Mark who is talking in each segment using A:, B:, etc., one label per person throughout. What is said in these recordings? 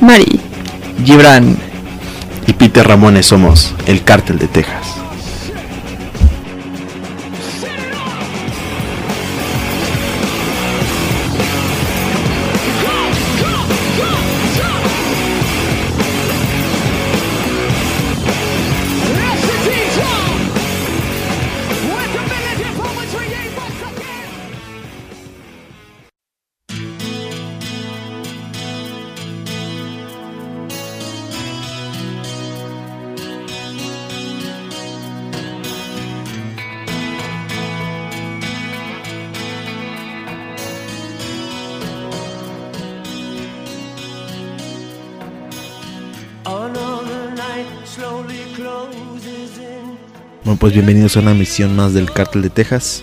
A: Mari.
B: Gibran.
C: Y Peter Ramones somos el cártel de Texas. Bienvenidos a una misión más del Cártel de Texas.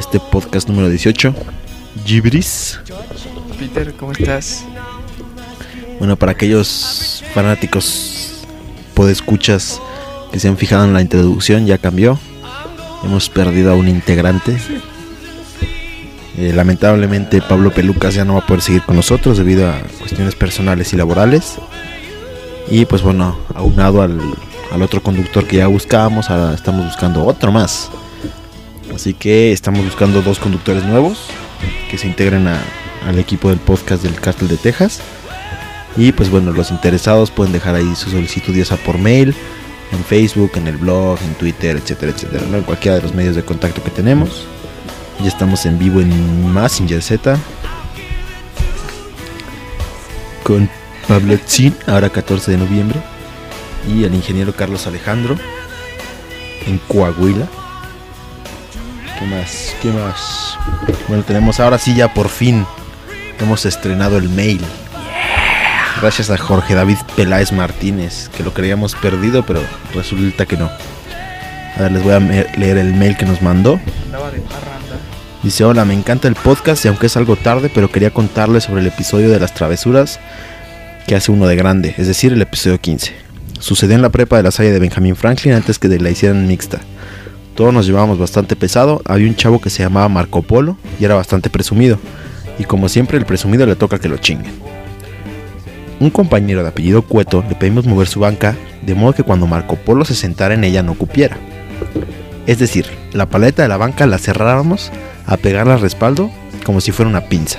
C: Este podcast número 18. Gibris.
B: Peter, ¿cómo estás?
C: Bueno, para aquellos fanáticos podescuchas que se han fijado en la introducción, ya cambió. Hemos perdido a un integrante. Eh, lamentablemente Pablo Pelucas ya no va a poder seguir con nosotros debido a cuestiones personales y laborales. Y pues bueno, aunado al, al otro conductor que ya buscábamos, ahora estamos buscando otro más. Así que estamos buscando dos conductores nuevos que se integren al equipo del podcast del Cártel de Texas. Y pues bueno, los interesados pueden dejar ahí su solicitud ya por mail, en Facebook, en el blog, en Twitter, etcétera, etcétera, en cualquiera de los medios de contacto que tenemos. Ya estamos en vivo en Messenger Z con Pablo Tzin, ahora 14 de noviembre, y el ingeniero Carlos Alejandro en Coahuila. ¿Qué más? ¿Qué más? Bueno, tenemos ahora sí ya por fin hemos estrenado el mail. Gracias a Jorge David Peláez Martínez, que lo creíamos perdido, pero resulta que no. A ver, les voy a leer el mail que nos mandó. Dice, hola, me encanta el podcast y aunque es algo tarde, pero quería contarles sobre el episodio de las travesuras que hace uno de grande, es decir, el episodio 15. Sucedió en la prepa de la Salle de Benjamin Franklin antes que de la hicieran mixta. Todos nos llevábamos bastante pesado, había un chavo que se llamaba Marco Polo y era bastante presumido. Y como siempre, el presumido le toca que lo chinguen. Un compañero de apellido Cueto le pedimos mover su banca de modo que cuando Marco Polo se sentara en ella no cupiera. Es decir, la paleta de la banca la cerráramos a pegarla al respaldo como si fuera una pinza.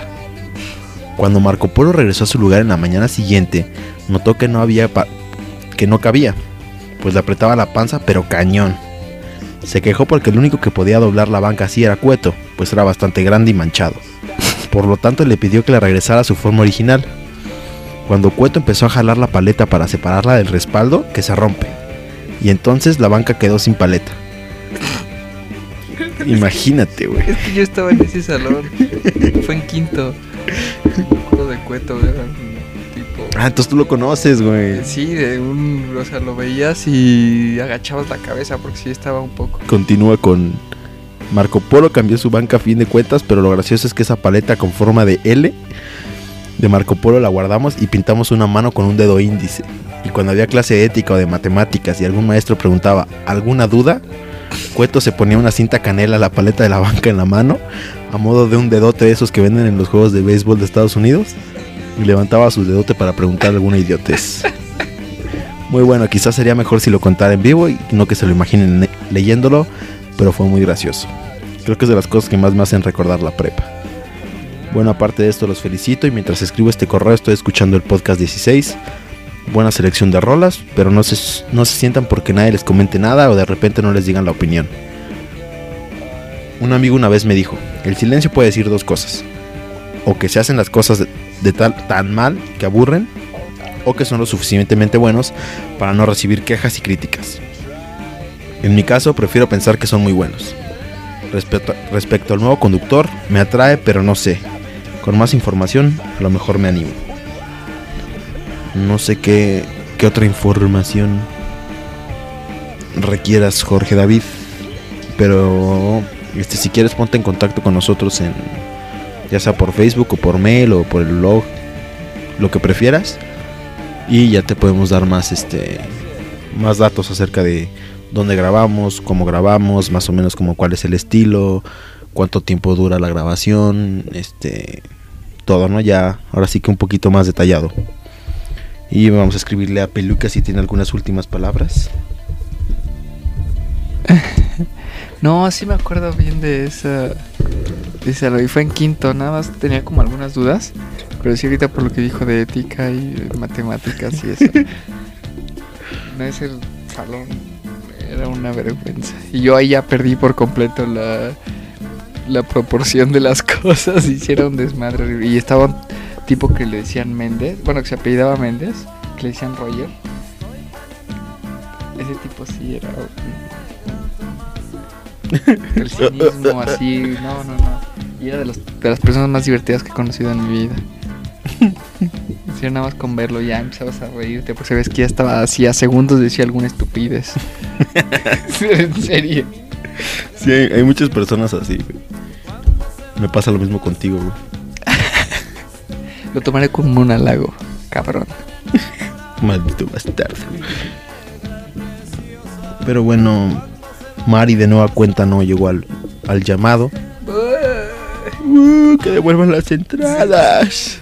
C: Cuando Marco Polo regresó a su lugar en la mañana siguiente, notó que no había que no cabía, pues le apretaba la panza pero cañón. Se quejó porque el único que podía doblar la banca así era Cueto, pues era bastante grande y manchado. Por lo tanto le pidió que la regresara a su forma original. Cuando Cueto empezó a jalar la paleta para separarla del respaldo, que se rompe. Y entonces la banca quedó sin paleta. Imagínate, güey.
B: Es que yo estaba en ese salón. Fue en quinto. De cueto, tipo.
C: Ah, entonces tú lo conoces, güey.
B: Sí, de un. O sea, lo veías y agachabas la cabeza porque sí estaba un poco.
C: Continúa con Marco Polo cambió su banca a fin de cuentas, pero lo gracioso es que esa paleta con forma de L de Marco Polo la guardamos y pintamos una mano con un dedo índice. Y cuando había clase de ética o de matemáticas y algún maestro preguntaba ¿alguna duda? Cueto se ponía una cinta canela a la paleta de la banca en la mano, a modo de un dedote de esos que venden en los juegos de béisbol de Estados Unidos, y levantaba su dedote para preguntar alguna idiotez. Muy bueno, quizás sería mejor si lo contara en vivo y no que se lo imaginen le- leyéndolo, pero fue muy gracioso. Creo que es de las cosas que más me hacen recordar la prepa. Bueno, aparte de esto los felicito y mientras escribo este correo estoy escuchando el podcast 16. Buena selección de rolas, pero no se, no se sientan porque nadie les comente nada o de repente no les digan la opinión. Un amigo una vez me dijo, el silencio puede decir dos cosas. O que se hacen las cosas de, tal, tan mal que aburren, o que son lo suficientemente buenos para no recibir quejas y críticas. En mi caso, prefiero pensar que son muy buenos. Respecto, respecto al nuevo conductor, me atrae, pero no sé. Con más información, a lo mejor me animo. No sé qué, qué otra información requieras, Jorge David. Pero este, si quieres, ponte en contacto con nosotros en ya sea por Facebook o por mail o por el blog, lo que prefieras. Y ya te podemos dar más este más datos acerca de dónde grabamos, cómo grabamos, más o menos como cuál es el estilo, cuánto tiempo dura la grabación, este todo, ¿no? Ya ahora sí que un poquito más detallado. Y vamos a escribirle a Peluca si tiene algunas últimas palabras.
B: No, sí me acuerdo bien de esa. Dice, y fue en quinto, nada más tenía como algunas dudas. Pero sí, ahorita por lo que dijo de ética y matemáticas y eso. no es el salón, era una vergüenza. Y yo ahí ya perdí por completo la, la proporción de las cosas. Hicieron desmadre. Y estaba un tipo que le decían Méndez, bueno, que se apellidaba Méndez, que le decían Roger. Ese tipo sí era. El cinismo así, no, no, no. Y era de, los, de las personas más divertidas que he conocido en mi vida. Si nada más con verlo ya empezabas a reírte porque sabes que ya estaba así a segundos decía alguna estupidez. en serio.
C: Sí, hay, hay muchas personas así. güey. Me pasa lo mismo contigo, güey.
B: Lo tomaré como un halago, cabrón.
C: Maldito bastardo. Pero bueno, Mari de nueva cuenta no llegó al, al llamado. Uh, que devuelvan las entradas.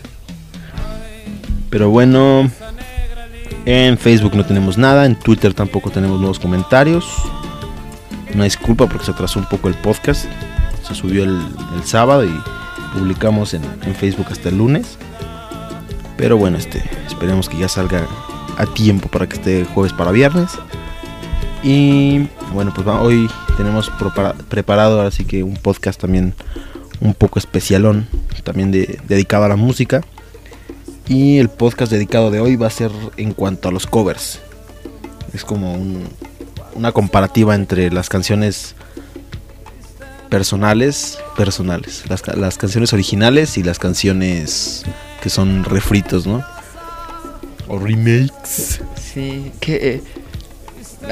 C: Pero bueno, en Facebook no tenemos nada, en Twitter tampoco tenemos nuevos comentarios. Una disculpa porque se atrasó un poco el podcast. Se subió el, el sábado y publicamos en, Facebook hasta el lunes. Pero bueno, este, esperemos que ya salga a tiempo para que esté jueves para viernes. Y bueno, pues hoy tenemos prepara- preparado ahora sí que un podcast también un poco especialón, también de- dedicado a la música. Y el podcast dedicado de hoy va a ser en cuanto a los covers. Es como un- una comparativa entre las canciones personales, personales, las, las canciones originales y las canciones que son refritos, ¿no? O remakes.
B: Sí, que eh,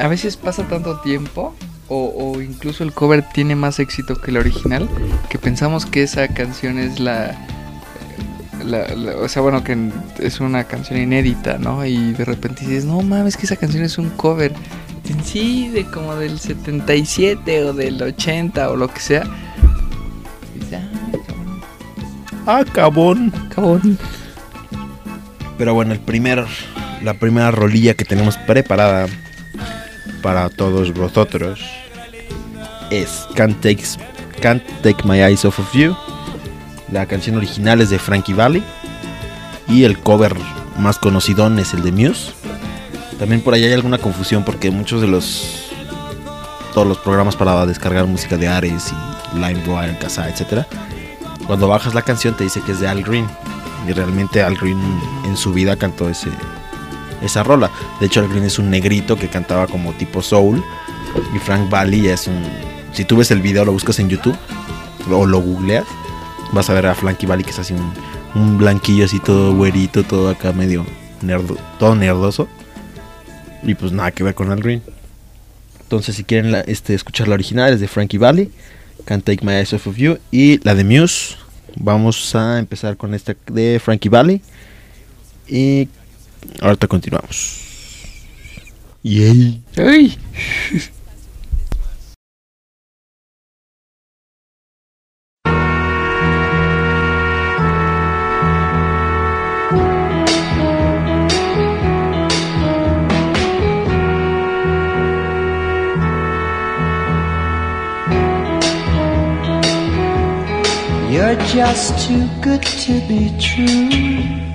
B: a veces pasa tanto tiempo o, o incluso el cover tiene más éxito que el original que pensamos que esa canción es la, la- la- o sea, bueno, que es una canción inédita, ¿no? Y de repente dices, no mames, que esa canción es un cover. En sí, de como del 77 o del 80 o lo que sea. Y dices, "Ah, cabrón,
C: Ah, cabón.
B: cabrón".
C: Pero bueno, el primer, la primera rolilla que tenemos preparada para todos vosotros es Can't Take, Can't Take My Eyes Off of You. La canción original es de Frankie Valli y el cover más conocidón es el de Muse. También por ahí hay alguna confusión porque muchos de los todos los programas para descargar música de Ares y LimeWire, Kazaa, etcétera, cuando bajas la canción te dice que es de Al Green y realmente Al Green en su vida cantó ese esa rola. De hecho Al Green es un negrito que cantaba como tipo soul y Frank Valli es un si tú ves el video lo buscas en YouTube o lo googleas vas a ver a Frankie Valli que es así un, un blanquillo así todo güerito, todo acá medio todo nerdoso. Y pues nada que ver con Al Green. Entonces si quieren este, escuchar la original es de Frankie Valli, Can't Take My Eyes Off of You y la de Muse. Vamos a empezar con esta de Frankie Valli y ahorita continuamos. Yay.
B: ¡Ay!
A: You're just too good to be true.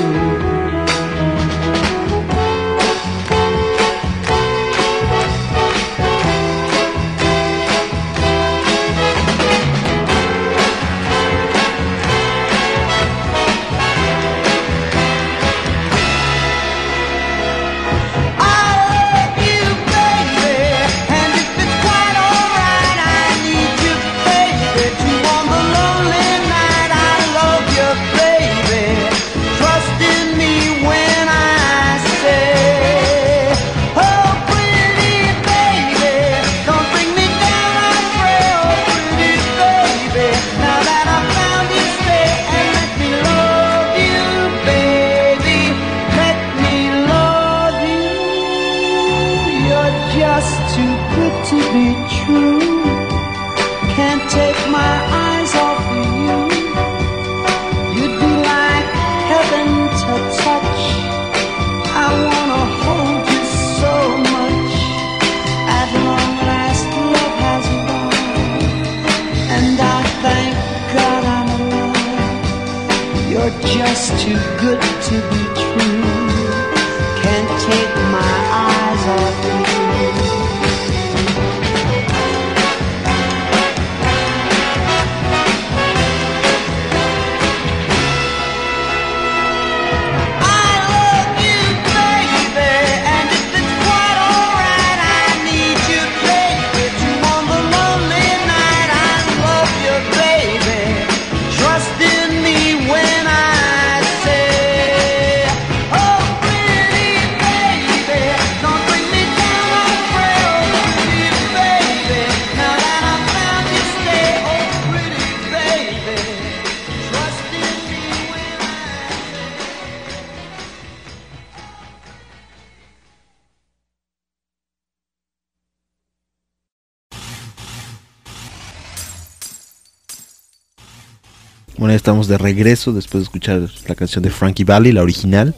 D: Estamos de regreso después de escuchar la canción de Frankie Valli, la original,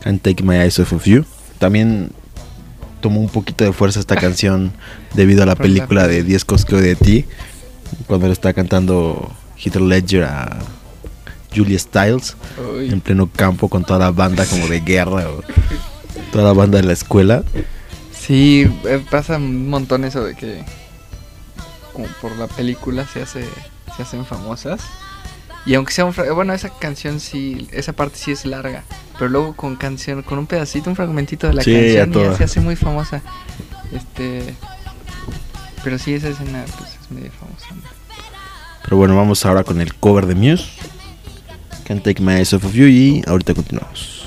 D: Can't Take My Eyes Off of You. También tomó un poquito de fuerza esta canción debido a la película de
B: peli.
D: 10 cosas que de ti, cuando le está cantando Heath Ledger a Julia Stiles
B: Uy.
D: en pleno campo con toda la banda como de guerra o toda la banda de la escuela.
B: Sí, eh, pasa un montón eso de que como por la película se hace se hacen famosas. Y aunque sea un bueno, esa canción sí, esa parte sí es larga, pero luego con canción con un pedacito, un fragmentito de la
D: Sí,
B: canción ya se hace muy famosa. Este pero sí esa escena pues es medio famosa.
D: Pero bueno, vamos ahora con el cover de Muse. Can't Take My Eyes Off of You y ahorita continuamos.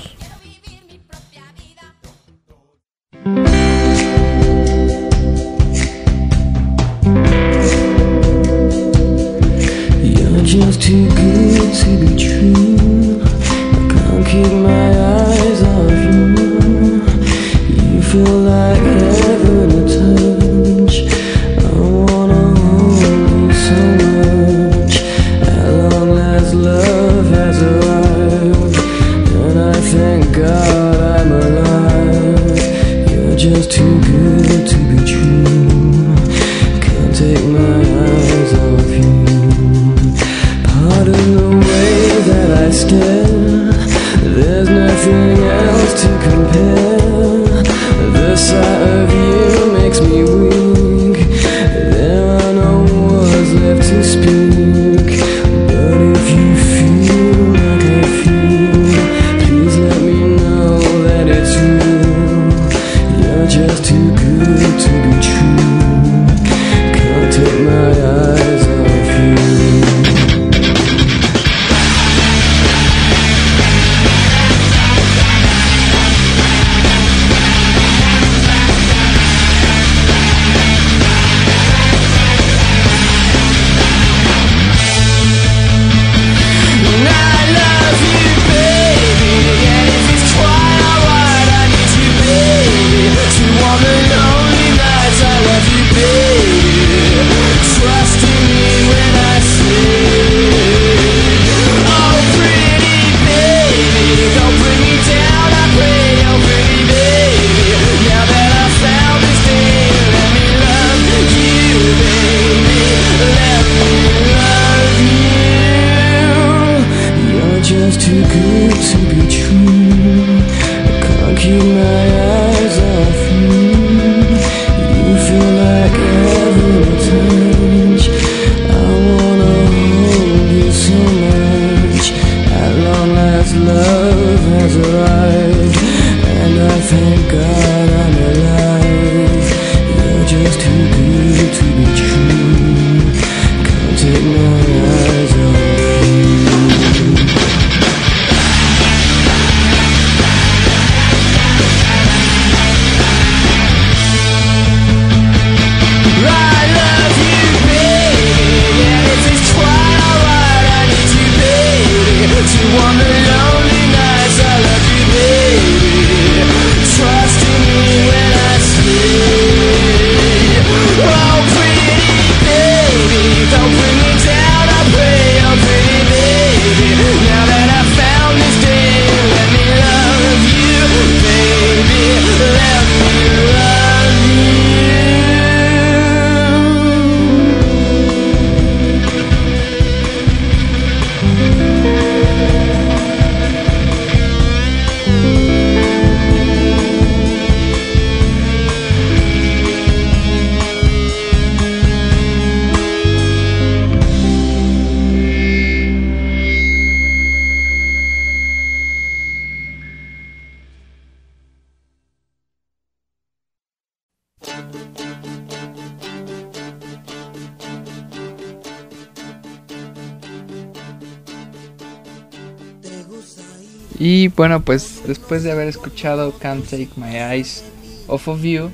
E: Bueno, pues después de haber escuchado Can't Take My Eyes Off of You,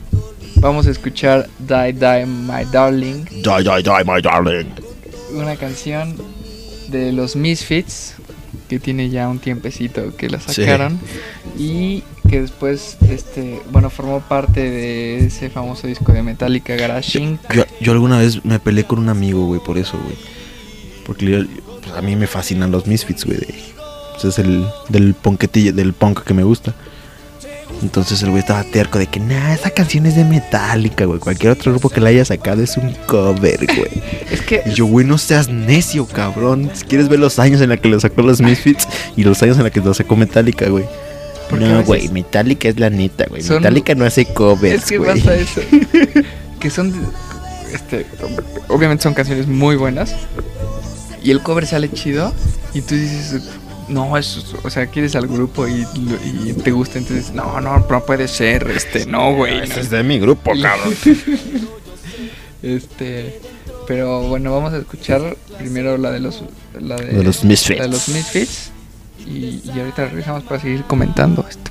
E: vamos a escuchar Die Die My Darling,
C: Die, die, die, my darling.
E: una canción de los Misfits que tiene ya un tiempecito que la
C: Sí.
E: sacaron y que después este bueno formó parte de ese famoso disco de Metallica Garage Inc.
C: Yo, yo alguna vez me peleé con un amigo, güey, por eso, güey. Porque yo- pues, a mí me fascinan los Misfits, güey. de- pues, es el del punketilla, del punk que me gusta. Entonces el güey estaba terco de que, nah, esa canción es de Metallica, güey. Cualquier otro grupo que la haya sacado es un cover, güey.
E: Es que
C: Y yo, güey, no seas necio, cabrón. Si quieres ver los años en la que lo sacó los Misfits y los años en la que lo sacó Metallica, güey. No, güey, Metallica es la neta, güey.
E: Son-
C: Metallica no hace covers,
E: es que
C: güey.
E: pasa eso. que son este obviamente son canciones muy buenas y el cover sale chido y tú dices no, es, o sea, quieres al grupo y, lo- y te gusta, entonces, no, no, no puede ser, este, no, güey. no.
C: Ese es de mi grupo, cabrón.
E: Este, pero bueno, vamos a escuchar primero la de los, la de,
C: De los Misfits.
E: la de los Misfits y, y ahorita regresamos para seguir comentando esto.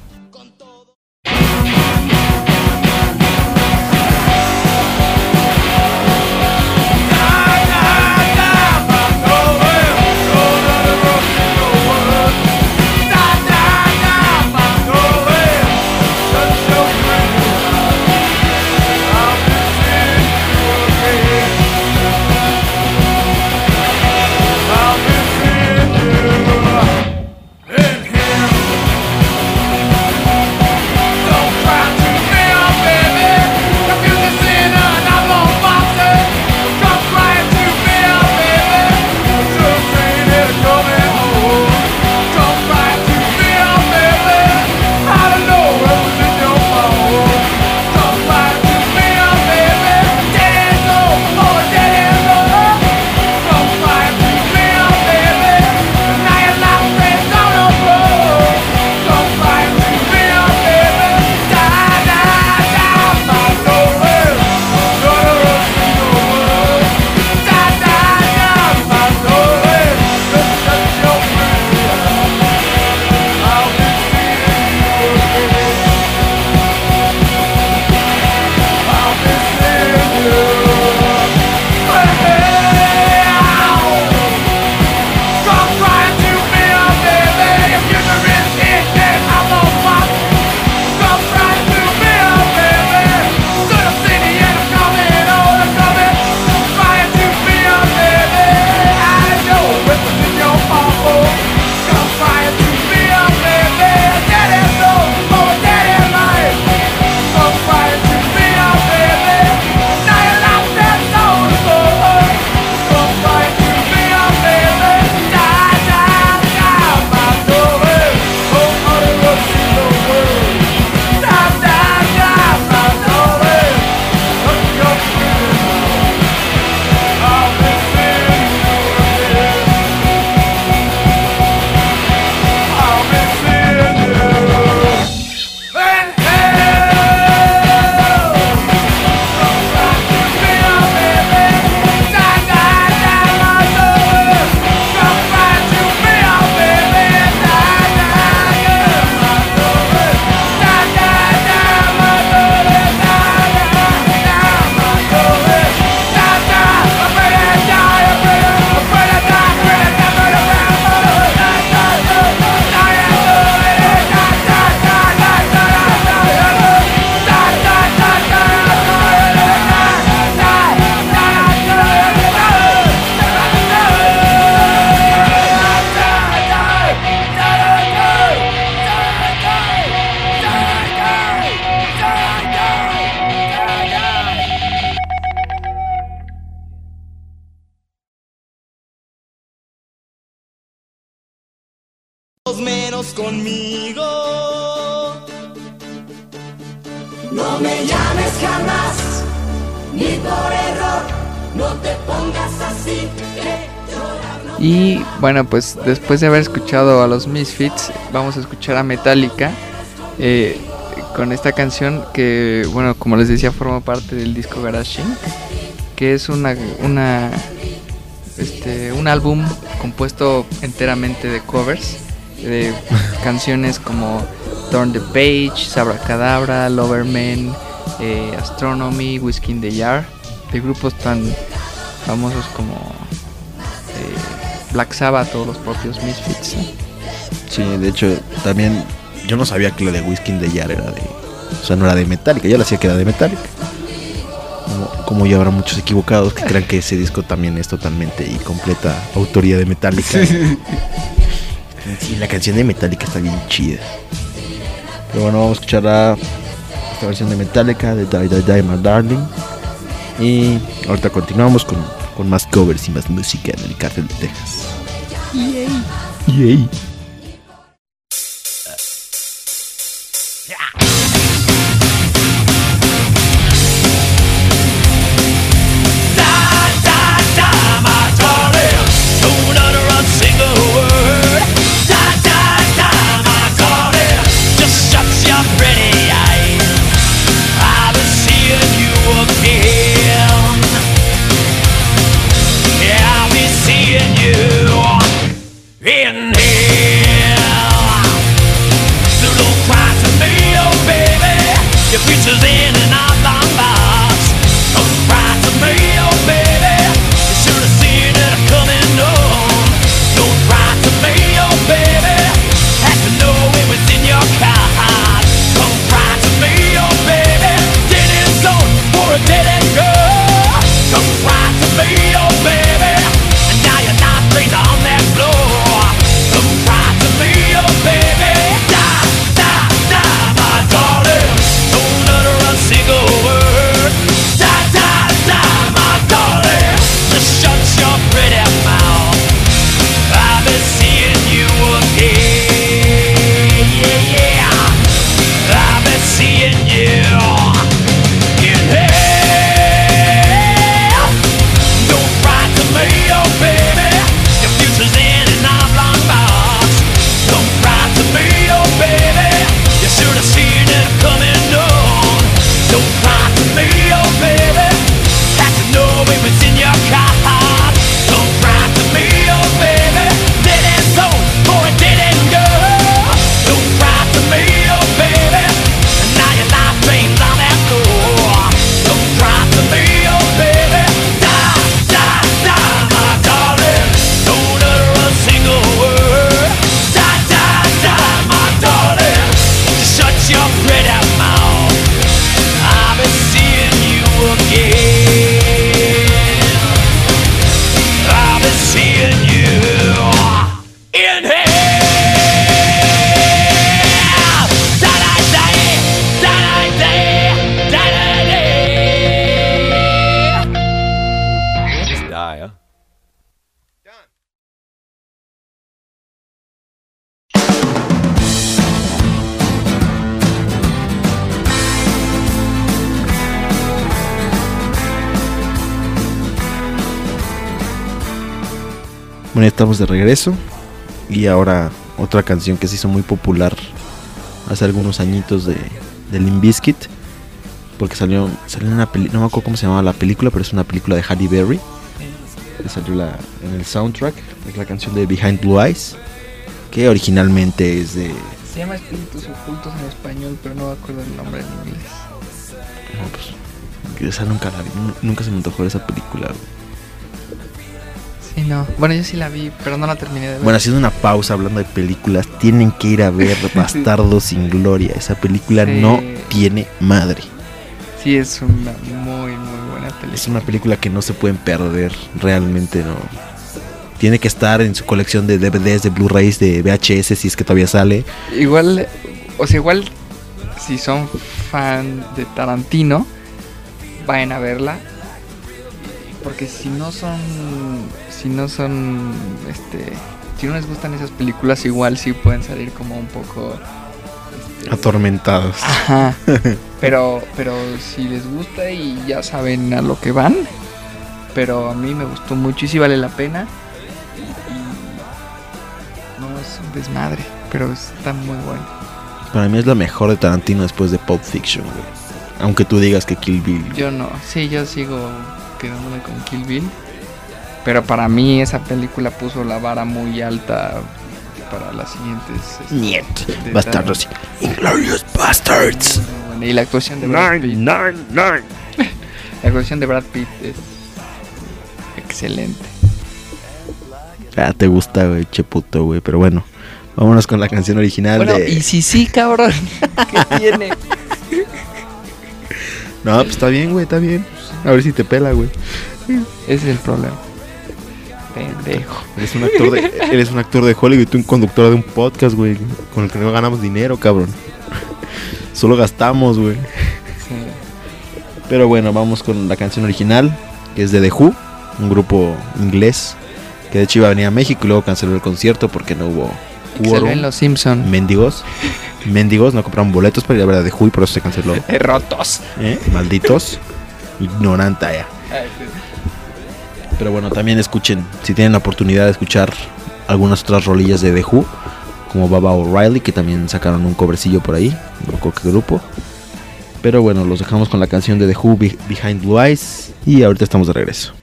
E: Bueno, pues después de haber escuchado a los Misfits, vamos a escuchar a Metallica eh, con esta canción que, bueno, como les decía, forma parte del disco Garage Inc., que es una, una, este, un álbum compuesto enteramente de covers
B: de canciones como Turn the Page, Sabra Cadabra, Loverman, eh, Astronomy, Whiskey in the Jar, de grupos tan famosos como Black Sabbath o los propios Misfits. ¿no?
F: Sí, de hecho, también yo no sabía que la de Whisky de Jar era de. O sea, no era de Metallica, yo la hacía que era de Metallica. Como, como ya habrá muchos equivocados que crean que ese disco también es totalmente y completa autoría de Metallica. Sí, la canción de Metallica está bien chida. Pero bueno, vamos a escuchar a esta versión de Metallica de Die Die Die My Darling. Y ahorita continuamos con, con más covers y más música en el Cártel de Texas. Yay. Yay. Estamos de regreso. Y ahora otra canción que se hizo muy popular hace algunos añitos de, de Limp Bizkit. Porque salió, salió en una película, no me acuerdo cómo se llamaba la película, pero es una película de Halle Berry. Salió la, en el soundtrack. Es la canción de Behind Blue Eyes. Que originalmente es de.
B: Se llama Espíritus Ocultos en español, pero no me acuerdo el nombre en inglés.
F: no, pues, esa nunca la vi. nu- Nunca se me antojó esa película. güey.
B: Sí, no. Bueno, yo sí la vi, pero no la terminé de ver.
F: Bueno, haciendo una pausa hablando de películas, tienen que ir a ver Bastardo sin Gloria. Esa película
B: Sí.
F: no tiene madre.
B: Sí, es una muy, muy buena película.
F: Es una película que no se pueden perder, realmente no. Tiene que estar en su colección de DVDs, de Blu-rays, de VHS, si es que todavía sale.
B: Igual, o sea, igual si son fan de Tarantino, vayan a verla. Porque si no son, si no son, este, si no les gustan esas películas, igual sí pueden salir como un poco... este,
F: Atormentados.
B: Ajá. Pero, pero si les gusta y ya saben a lo que van. Pero a mí me gustó mucho y sí vale la pena. Y no es un desmadre, pero está muy bueno.
F: Para mí es la mejor de Tarantino después de Pulp Fiction, güey. Aunque tú digas que Kill Bill.
B: Yo no, sí, yo sigo quedándome con Kill Bill. Pero para mí esa película puso la vara muy alta para las siguientes. este,
C: Niet. Bastardos. Inglorious Bastards.
B: Bueno, y la actuación de Brad Pitt. La actuación de Brad Pitt es excelente.
C: Ah, te gusta, güey, che puto, güey. Pero bueno, vámonos con la canción original
B: Bueno,
C: de.
B: y si sí, cabrón, ¿qué tiene?
C: No, pues está bien, güey, está bien. A ver si te pela, güey.
B: Ese es el problema. Pendejo.
C: Eres un actor de, eres un actor de Hollywood y tú un conductor de un podcast, güey. Con el que no ganamos dinero, cabrón. Solo gastamos, güey.
B: Sí.
C: Pero bueno, vamos con la canción original, que es de The Who, un grupo inglés que de hecho iba a venir a México y luego canceló el concierto porque no hubo
B: Se
C: quórum.
B: ven los Simpson.
C: Mendigos. Mendigos no compraron boletos para ir a ver a The Who y por eso se canceló.
B: Rotos.
C: ¿Eh? Malditos. Ignoranta ya. Pero bueno, también escuchen, si tienen la oportunidad de escuchar algunas otras rolillas de The Who, como Baba O'Reilly, que también sacaron un cobrecillo por ahí, no recuerdo qué grupo. Pero bueno, los dejamos con la canción de The Who, Be- Behind Blue Eyes, y ahorita estamos de regreso.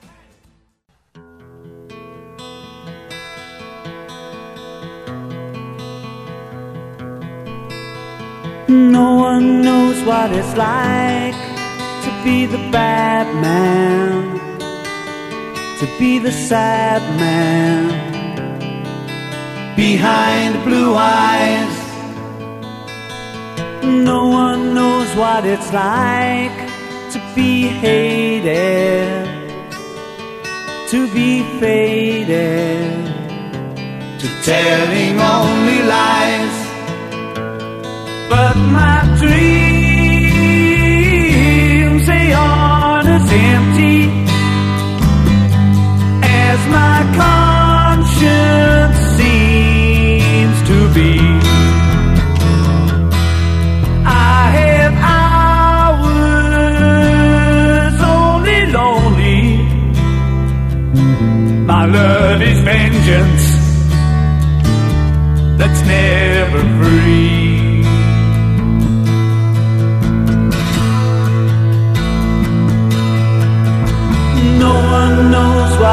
F: No one knows what it's like to be the bad man, to be the sad man behind blue eyes. No one knows what it's like to be hated, to be faded, to telling only lies. But my dreams, they aren't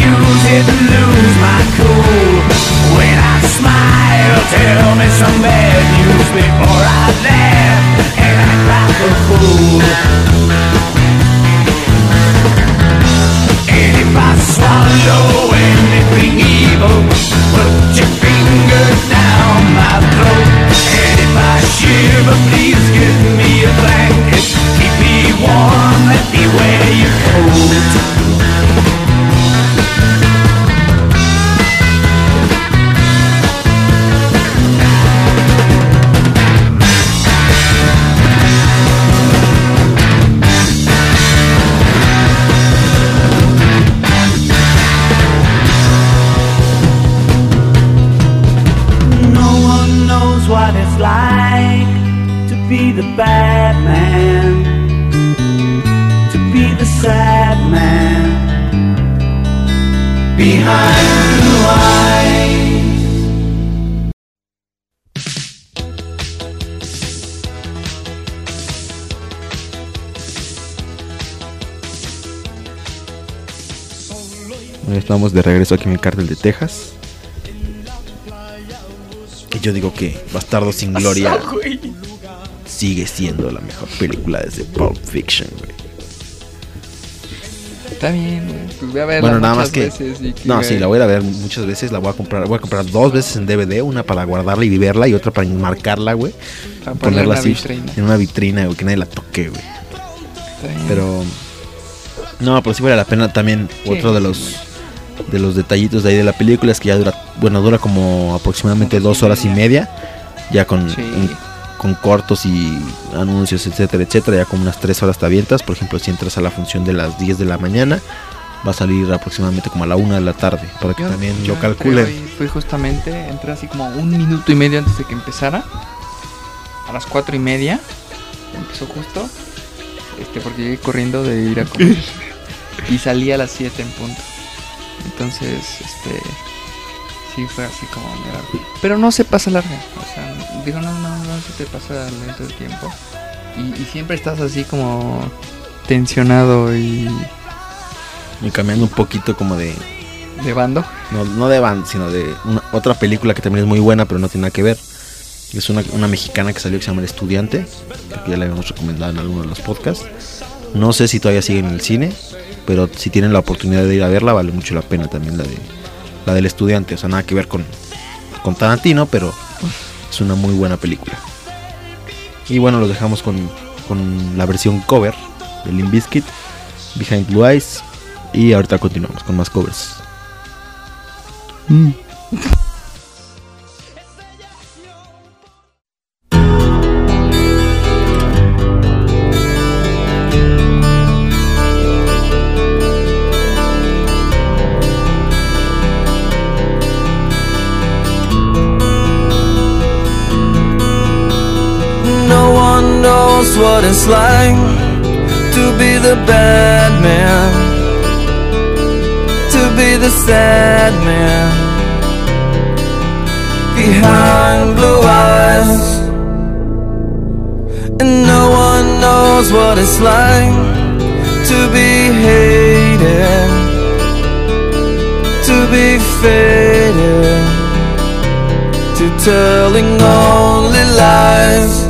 F: use it and lose my cool. When I smile, tell me some bad news Before I laugh and act like a fool And if I swallow anything
C: regreso aquí en el cártel de Texas. Y yo digo que Bastardo sin Gloria
B: Pasó,
C: sigue siendo la mejor película desde Pulp Fiction, güey.
B: Está bien. Pues voy a verla
C: Bueno, nada
B: muchas
C: más que.
B: veces y que-
C: No, sí, la voy a ver muchas veces. La voy a comprar. Voy a comprar dos veces en DVD. Una para guardarla y verla y otra para enmarcarla, güey.
B: Para ponerla en
C: así
B: vitrina.
C: en una vitrina, güey, que nadie la toque, güey. Pero. No, pero sí vale la pena también. Otro de los. De los detallitos de ahí de la película es que ya dura. Bueno, dura como aproximadamente dos horas y media. Ya con.
B: Sí.
C: en- con cortos y anuncios, etcétera, etcétera. Ya como unas tres horas te avientas. Por ejemplo, si entras a la función de las 10 de la mañana. Va a salir aproximadamente como a la una de la tarde. Para que
B: Yo-
C: también
B: yo
C: lo calculen.
B: Fui justamente, entré así como un minuto y medio antes de que empezara. A las cuatro y media. Empezó justo. Este, porque llegué corriendo de ir a comer. y salí a las 7 en punto. Entonces, este. Sí, fue así como largo. Pero no se pasa larga. O sea, digo, no, no, no se te pasa lento el tiempo. Y, y siempre estás así como tensionado y
C: Y cambiando un poquito como de.
B: de bando.
C: No, no de Van, sino de una- otra película que también es muy buena, pero no tiene nada que ver. Es una, una mexicana que salió que se llama El Estudiante, que ya la habíamos recomendado en alguno de los podcasts. No sé si todavía sigue en el cine, pero si tienen la oportunidad de ir a verla, vale mucho la pena también la de la del estudiante. O sea, nada que ver con, con Tarantino, pero es una muy buena película. Y bueno, los dejamos con, con la versión cover de Limp Bizkit, Behind Blue Eyes. Y ahorita continuamos con más covers.
G: No it's like to be the bad man, to be the sad man behind blue eyes. And no one knows what it's like to be hated, to be faded to telling only lies.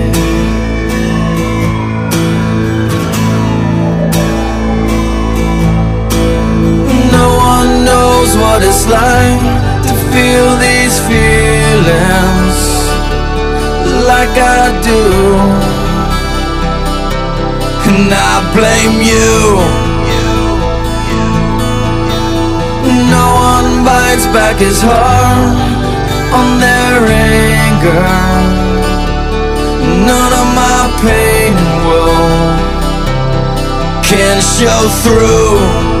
G: Knows what it's like to feel these feelings like I do. And I blame you. No one bites back his heart on their anger. None of my pain woe can show through.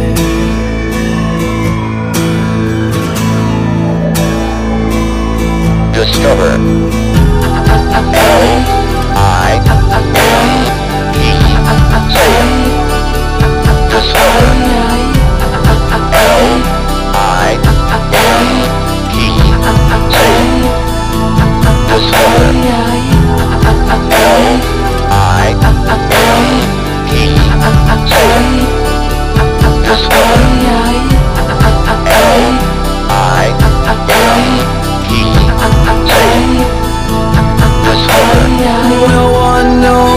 H: Discover. L I M E.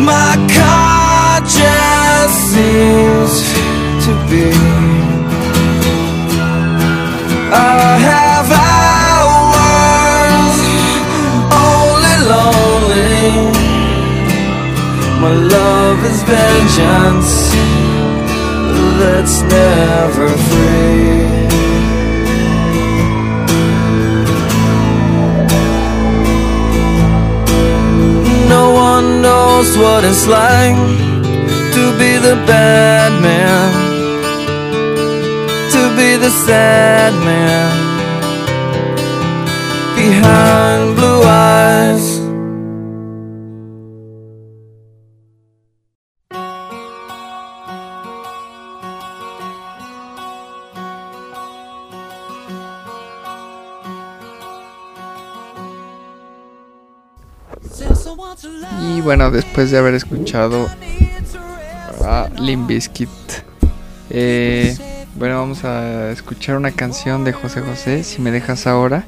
G: My conscience seems to be. I have hours only lonely. My love is vengeance that's never free. Knows what it's like to be the bad man, to be the sad man behind blue eyes.
B: Después de haber escuchado a Limp Bizkit, eh, bueno, vamos a escuchar una canción de José José, Si me dejas ahora,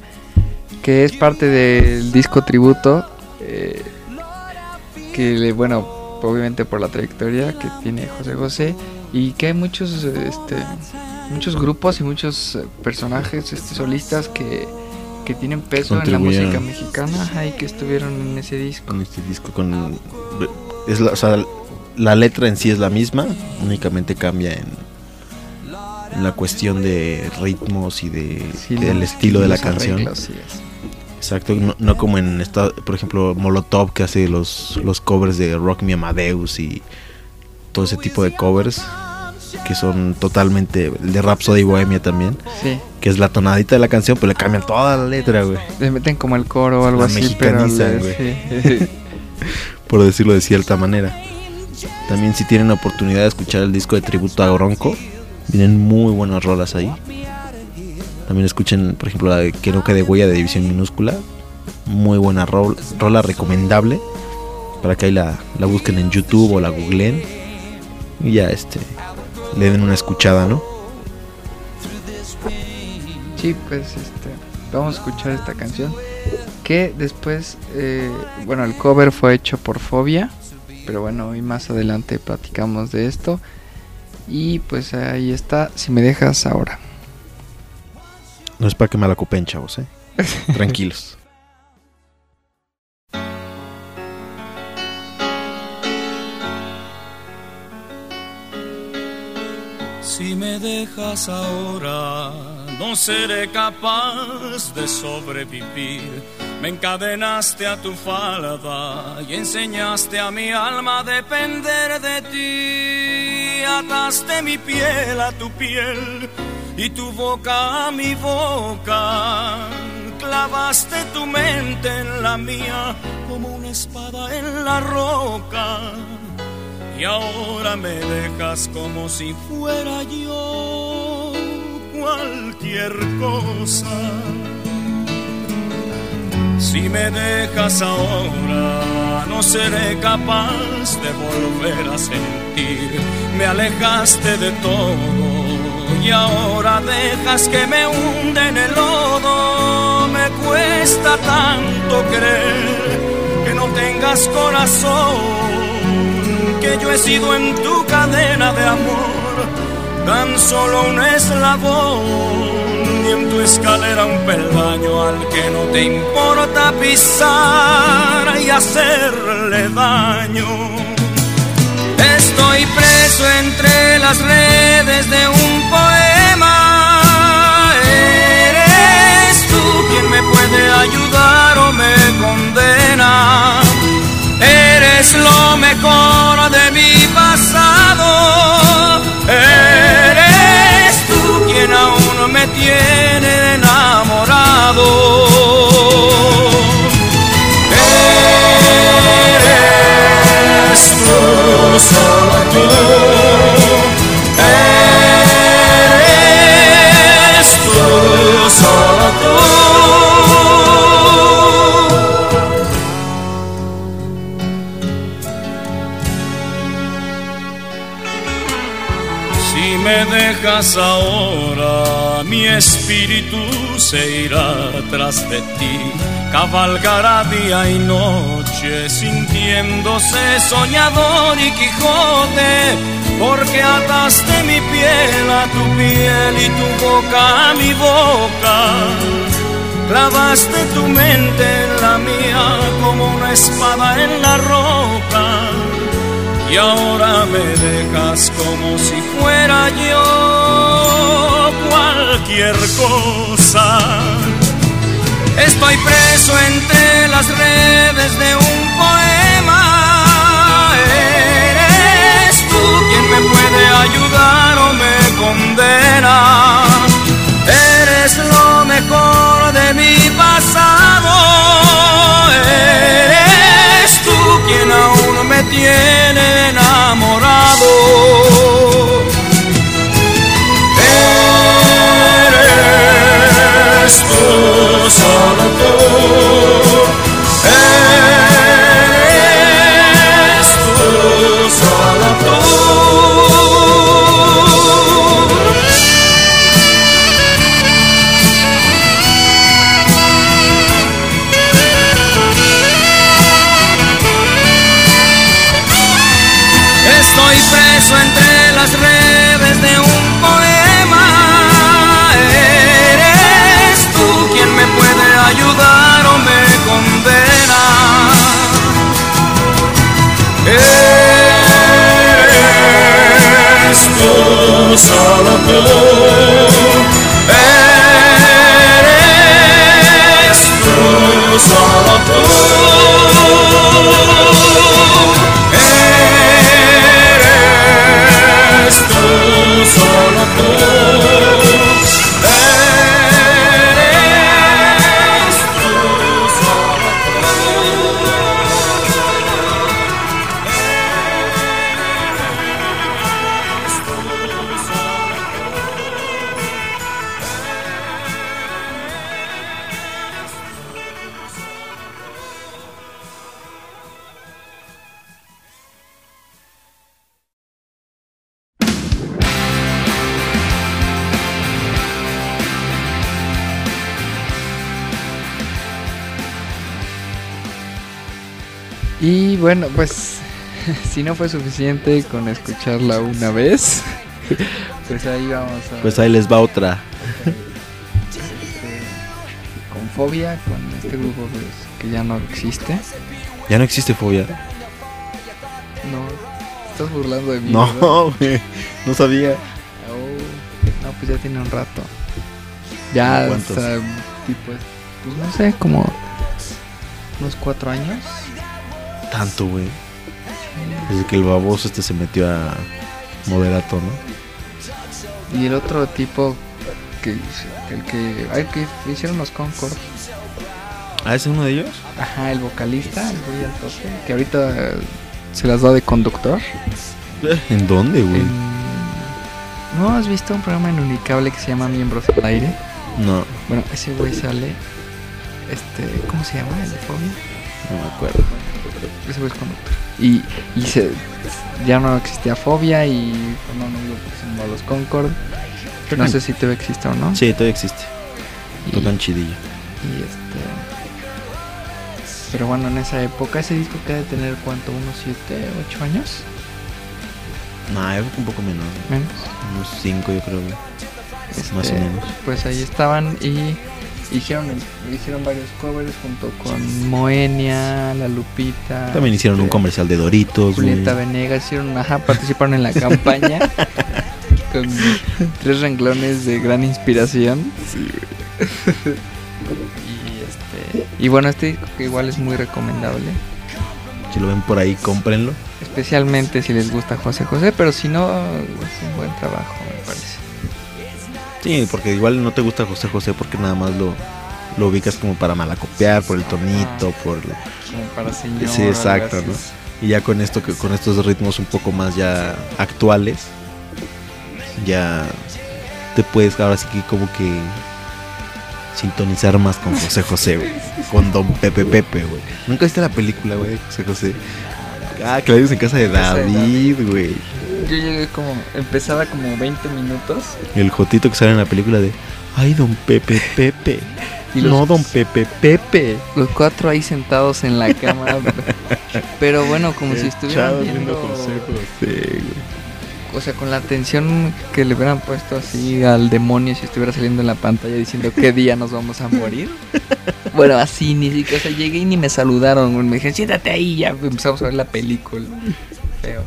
B: que es parte del disco tributo, eh, que bueno, obviamente por la trayectoria que tiene José José y que hay muchos, este, muchos grupos y muchos personajes, este, solistas que que tienen peso en la música mexicana ajá, y que estuvieron en ese disco.
C: con este disco con es la, o sea, la letra en sí es la misma únicamente cambia en, en la cuestión de ritmos y de
B: Sí,
C: del estilo de la canción
B: arreglos, sí, es.
C: exacto no, no como en esta por ejemplo Molotov que hace los los covers de Rock Me Amadeus y todo ese tipo de covers que son totalmente el de Rhapsody Bohemia también
B: Sí.
C: que es la tonadita de la canción pero le cambian toda la letra güey
B: Le meten como el coro o algo
C: La
B: así, pero
C: mexicanizan,
B: le-
C: güey.
B: sí.
C: por decirlo de cierta manera. También si tienen la oportunidad de escuchar el disco de tributo a Bronco, vienen muy buenas rolas ahí. También escuchen, por ejemplo, la de Que no quede huella de división minúscula. Muy buena rol- rola recomendable. Para que ahí la, la busquen en YouTube o la googleen. Y ya este le den una escuchada, ¿no?
B: Sí, pues este, vamos a escuchar esta canción que después, eh, bueno, el cover fue hecho por Fobia, pero bueno, y más adelante platicamos de esto. Y pues ahí está, si me dejas ahora.
C: No es para que me la copen, chavos, ¿eh? Tranquilos.
I: Si me dejas ahora, no seré capaz de sobrevivir. Me encadenaste a tu falda y enseñaste a mi alma a depender de ti. Ataste mi piel a tu piel y tu boca a mi boca. Clavaste tu mente en la mía como una espada en la roca. Y ahora me dejas como si fuera yo cualquier cosa. Si me dejas ahora, no seré capaz de volver a sentir. Me alejaste de todo y ahora dejas que me hunde en el lodo. Me cuesta tanto creer que no tengas corazón yo he sido en tu cadena de amor tan solo un eslabón y en tu escalera un peldaño al que no te importa pisar y hacerle daño. Estoy preso entre las redes de un poema. Eres tú quien me puede ayudar o me condena. Eres lo mejor de mi pasado. Eres tú quien aún me tiene enamorado. Eres tú, solo tú. Eres tú, solo tú. Ahora, mi espíritu se irá tras de ti. Cabalgará día y noche, sintiéndose soñador y Quijote, porque ataste mi piel a tu piel y tu boca a mi boca. Clavaste tu mente en la mía como una espada en la roca. Y ahora me dejas como si fuera yo cualquier cosa. Estoy preso entre las redes de un poema. Eres tú quien me puede ayudar o me condena. Eres lo mejor de mi pasado. Eres quien aún me tiene enamorado. Eres tú, solo tú. Eres tú, entre las redes de un poema. Eres tú quien me puede ayudar o me condena. Eres tú, solo. Solo
B: si no fue suficiente con escucharla una vez, pues ahí vamos a...
C: Pues ahí les va otra.
B: con fobia, con este grupo pues, que ya no existe.
C: Ya no existe fobia.
B: No, estás burlando de mí.
C: No, güey. No sabía.
B: Oh, no, pues ya tiene un rato. Ya, o sea, tipo, pues no sé, como unos cuatro años.
C: Tanto, güey. Desde que el baboso este se metió a moderato, ¿no?
B: Y el otro tipo que el que, ay, que hicieron los Concord.
C: ¿Ah, ese es uno de ellos?
B: Ajá, el vocalista, el güey al tope, que ahorita se las da de conductor.
C: ¿En dónde, güey?
B: En- ¿No has visto un programa en Unicable que se llama Miembros al Aire?
C: No,
B: Bueno, ese güey sale. Este, ¿cómo se llama? El de Fobia.
C: no me acuerdo.
B: Ese güey es conductor. Y, y se, ya no existía Fobia y que se llamaba Los Concord. No sé si todavía existe o no.
C: Sí, todavía existe.
B: Y-
C: chidillo.
B: Y este. Pero bueno, en esa época, ese disco que ha de tener cuánto, unos 7, 8 años.
C: Nah, creo que un poco menos.
B: Menos.
C: Unos 5 yo creo. Más o
B: Este,
C: menos.
B: Pues ahí estaban y hicieron, el- hicieron varios covers junto con Moenia, La Lupita.
C: También hicieron un comercial de Doritos, güey.
B: Julieta Venegas, hicieron, ajá, participaron en la campaña con tres renglones de gran inspiración. y este y bueno, este disco que igual es muy recomendable,
C: Si lo ven por ahí, cómprenlo.
B: especialmente si les gusta José José, pero si no, es un buen trabajo.
C: Sí, porque igual no te gusta José José porque nada más lo, lo ubicas como para malacopiar, por el tonito, por...
B: Como para señor.
C: Sí, exacto. ¿no? Y ya con esto, con estos ritmos un poco más ya actuales, ya te puedes ahora sí que como que sintonizar más con José José, güey. Con Don Pepe Pepe, güey. ¿Nunca viste la película, güey, José José? Ah, vimos en Casa de David, güey.
B: Yo llegué como, empezaba como 20 minutos.
C: El Jotito que sale en la película de Ay, don Pepe Pepe.
B: Y los-
C: No, don Pepe Pepe.
B: Los cuatro ahí sentados en la cama. pero- bueno, como si estuvieran viendo...
C: consejos. Sí.
B: O sea, con la atención que le hubieran puesto así al demonio si estuviera saliendo en la pantalla diciendo qué día nos vamos a morir. bueno, así ni siquiera. O sea, llegué y ni me saludaron. güey. Me dijeron, siéntate ahí. Ya empezamos a ver la película. Feo.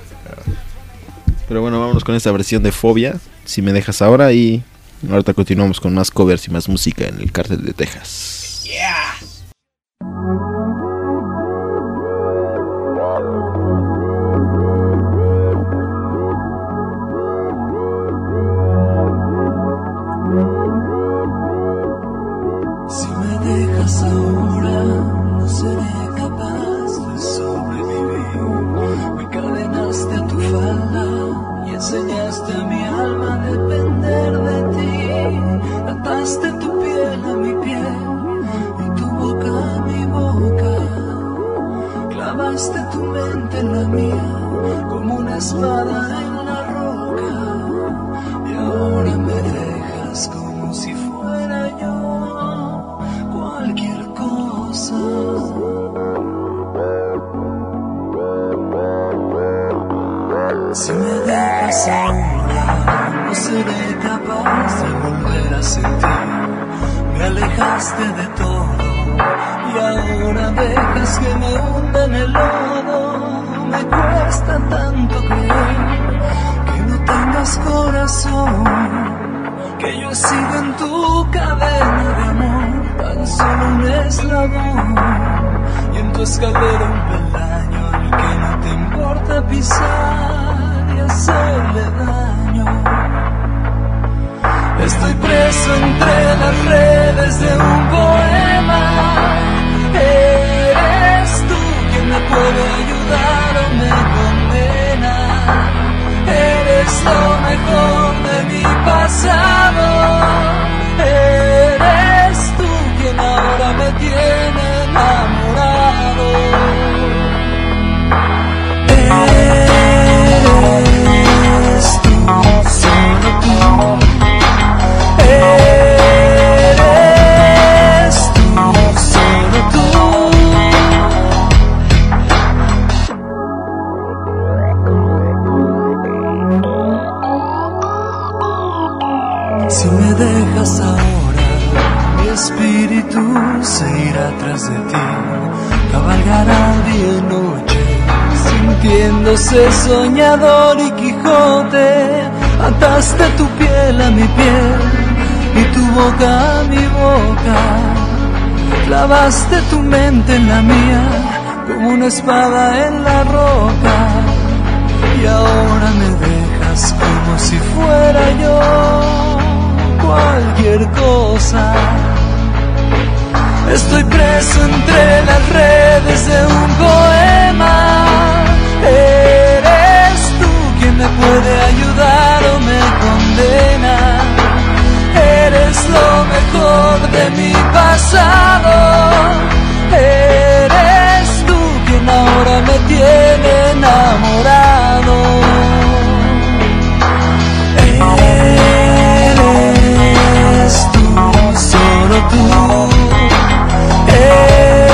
B: Pero-
C: bueno, vámonos con esta versión de Fobia. Si me dejas ahora y ahorita continuamos con más covers y más música en el cártel de Texas.
J: Si de todo y ahora dejas que me hunda en el lodo. Me cuesta tanto creer que no tengas corazón que yo he sido en tu cadena de amor, tan solo un eslabón, y en tu escalera un peldaño al que no te importa pisar y hacerle daño. Estoy preso entre las redes de un poema. Eres tú quien me puede ayudar o me condena. Eres lo mejor de mi pasado. Eres tú quien ahora me tiene enamorado. Sintiéndose soñador y Quijote. Ataste tu piel a mi piel y tu boca a mi boca. Clavaste tu mente en la mía como una espada en la roca. Y ahora me dejas como si fuera yo cualquier cosa. Estoy preso entre las redes de un poema. Eres tú quien me puede ayudar o me condena. Eres lo mejor de mi pasado. Eres tú quien ahora me tiene enamorado. Eres tú, solo tú. Eres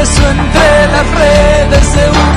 J: Preso entre las redes de un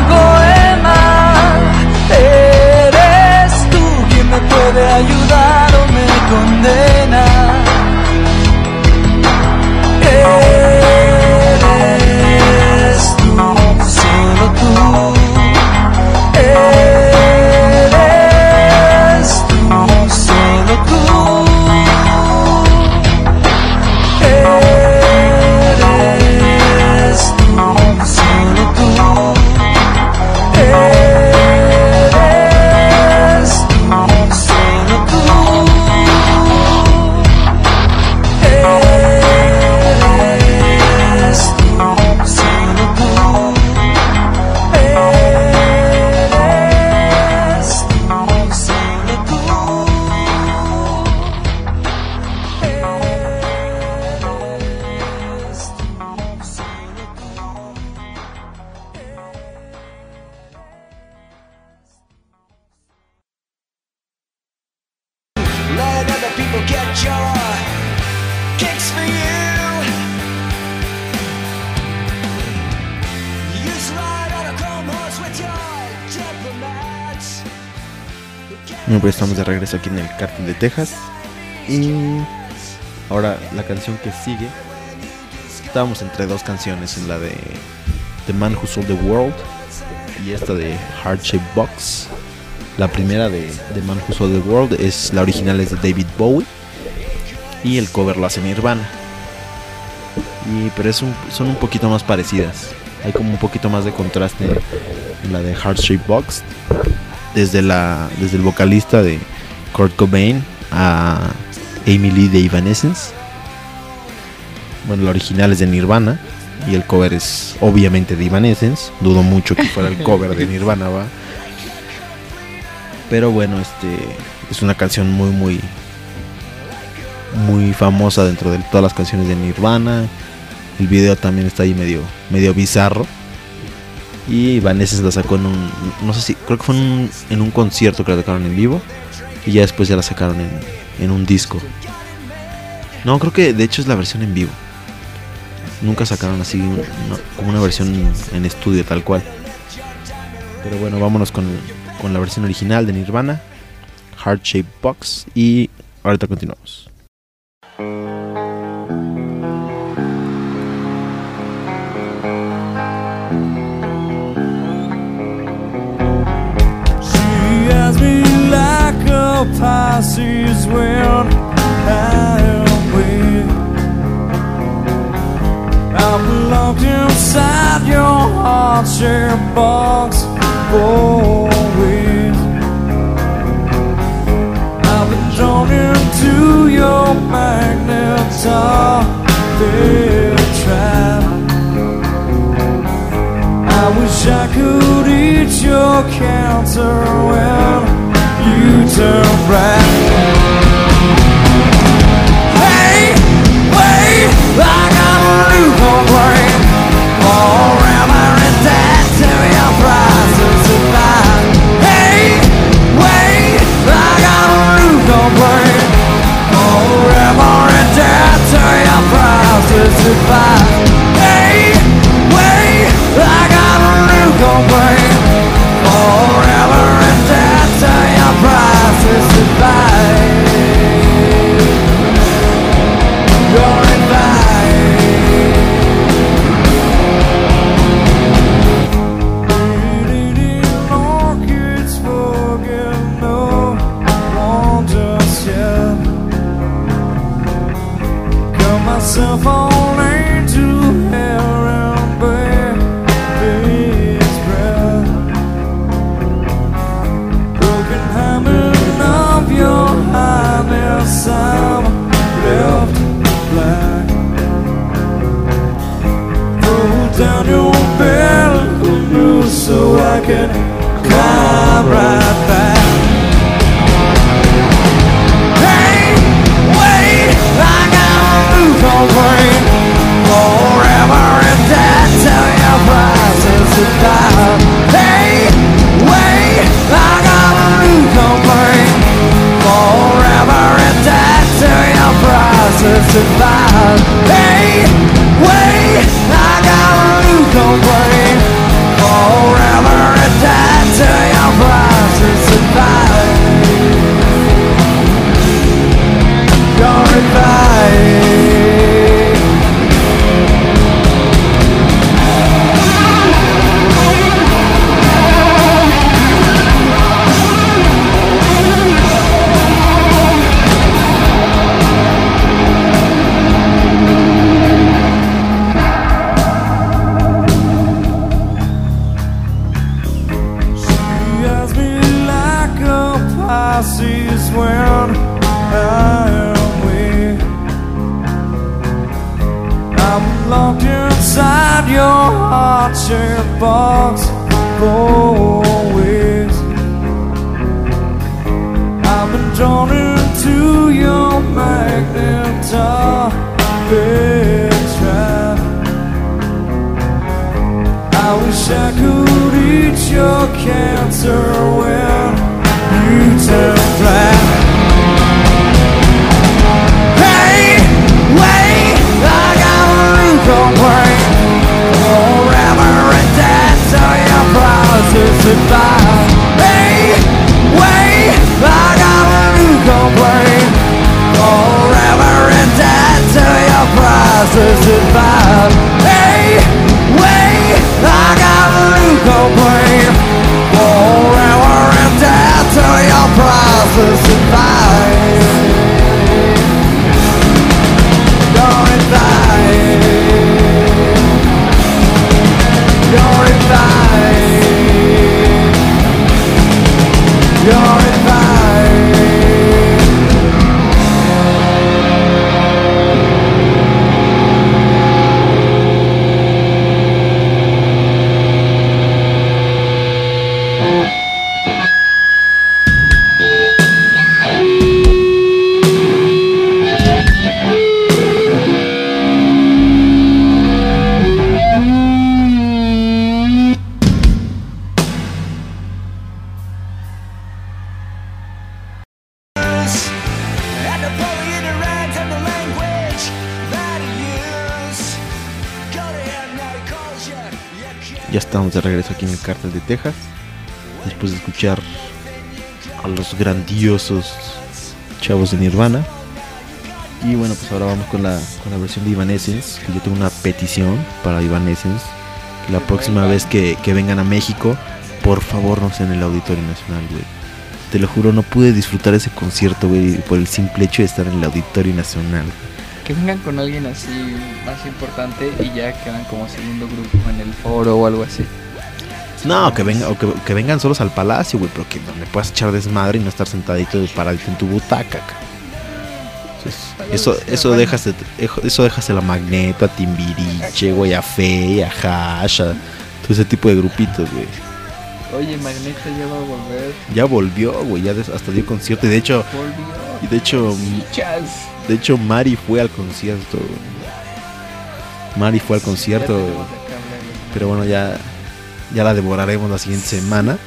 C: aquí en el Cártel de Texas. Y ahora la canción que sigue. Estábamos entre dos canciones, en la de The Man Who Sold the World y esta de Heart Box. La primera de The Man Who Sold the World es la original es de David Bowie y el cover lo hace Nirvana. Y pero son un poquito más parecidas. Hay como un poquito más de contraste en la de Heart Shaped Box desde la desde el vocalista de Kurt Cobain a Lee de Evanescence. Bueno, la original es de Nirvana y el cover es obviamente de Evanescence. Dudo mucho que fuera el cover de Nirvana, va. Pero bueno, este es una canción muy muy muy famosa dentro de todas las canciones de Nirvana. El video también está ahí medio medio bizarro. Y Evanescence la sacó en un no sé si creo que fue en un, en un concierto que la tocaron en vivo y ya después ya la sacaron en, en un disco. No, creo que de hecho es la versión en vivo. Nunca sacaron así un- una- como una versión en estudio tal cual. Pero bueno, vámonos con, con la versión original de Nirvana, Heart Shaped Box y ahorita continuamos.
E: A Pisces when I am weak. I'm locked inside your heart-shaped box for weeks. I've been drawn into your magnetic trap. I wish I could eat your cancer when future bright. Hey, wait, I got a newborn brain. All around my red dad, your prize to survive. Hey, wait, I got a newborn brain. All around my red dad, your prize to survive. Hey, wait, I got a newborn brain. survive. Hey!
C: En el Cártel de Texas. Después de escuchar a los grandiosos chavos de Nirvana. Y bueno, pues ahora vamos con la, con la versión de Evanescence. Que yo tengo una petición para Evanescence. Que la próxima vez que, que vengan a México, por favor no sea en el Auditorio Nacional, güey. Te lo juro, no pude disfrutar ese concierto, güey, por el simple hecho de estar en el Auditorio Nacional.
B: Que vengan con alguien así más importante y ya quedan como segundo grupo en el foro o algo así.
C: No, que, venga, o que, que vengan solos al palacio, güey, pero que donde puedas echar desmadre y no estar sentadito de paradito en tu butaca. eso, eso dejas de, eso dejas la Magneto, a Timbiriche, güey, a Fe, a Hash, a todo ese tipo de grupitos, güey.
B: Oye, Magneto ya va a volver.
C: Ya volvió, güey, ya hasta dio concierto y de hecho, y de hecho, de hecho Mari fue al concierto. Mari fue al concierto,
B: de
C: pero bueno, ya ya la devoraremos la siguiente semana.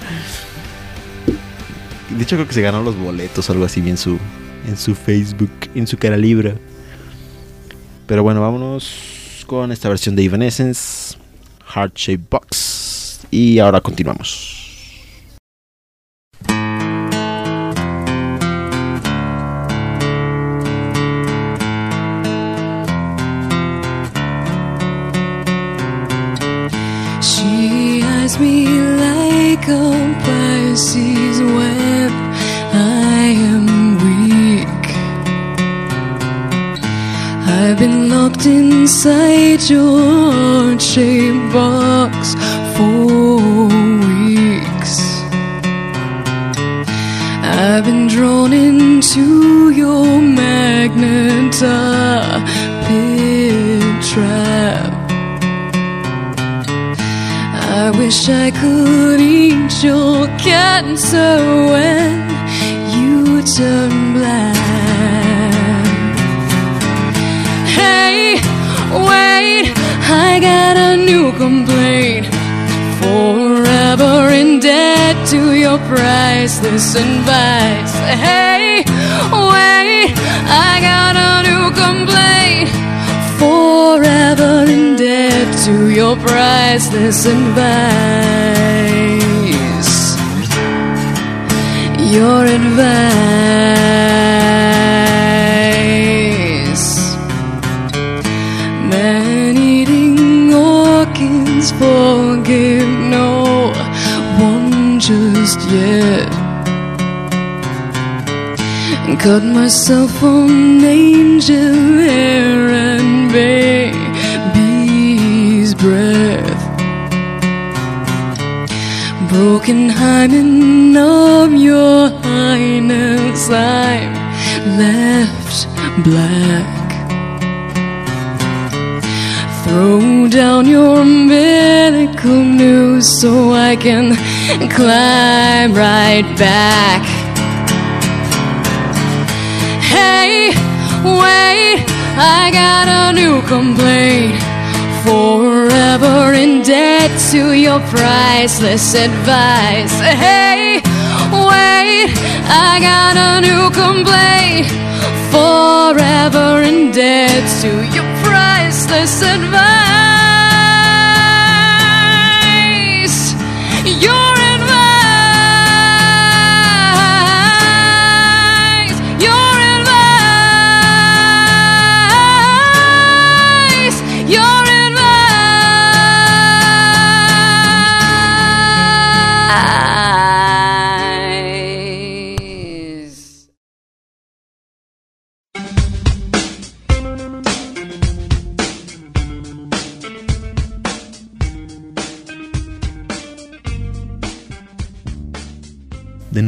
C: De hecho creo que se ganó los boletos o algo así en su en su Facebook, en su cara libra. Pero bueno, vámonos con esta versión de Evanescence, Heart Shape Box y ahora continuamos.
K: Me like a Pisces when I am weak. I've been locked inside your heart-shaped box for weeks. I've been drawn into your magnet pit trap. Wish I could eat your cancer when you turn black. Hey, wait, I got a new complaint. Forever in debt to your priceless advice. Hey, wait, I got a new complaint. Forever in debt to your priceless advice. Your advice. Man eating orchids forgive no one just yet. Cut myself on angel hair and baby's breath. Broken hymen of your highness, I'm left black. Throw down your umbilical noose so I can climb right back. Hey, wait, I got a new complaint. Forever in debt to your priceless advice. Hey, wait, I got a new complaint. Forever in debt to your priceless advice.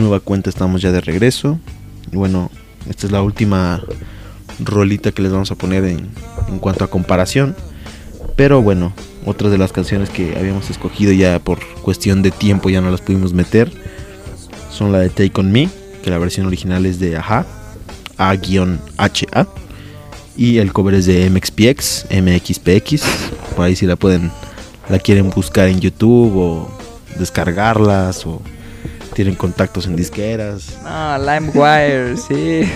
C: Nueva cuenta estamos ya de regreso. Y bueno, esta es la última rolita que les vamos a poner en, en cuanto a comparación. Pero bueno, otras de las canciones que habíamos escogido ya por cuestión de tiempo ya no las pudimos meter. Son la de Take On Me, que la versión original es de Aja, A-HA. Y el cover es de MXPX, MXPX. Por ahí si la pueden, la quieren buscar en YouTube o descargarlas o tienen contactos en disqueras.
B: Ah, LimeWire, sí.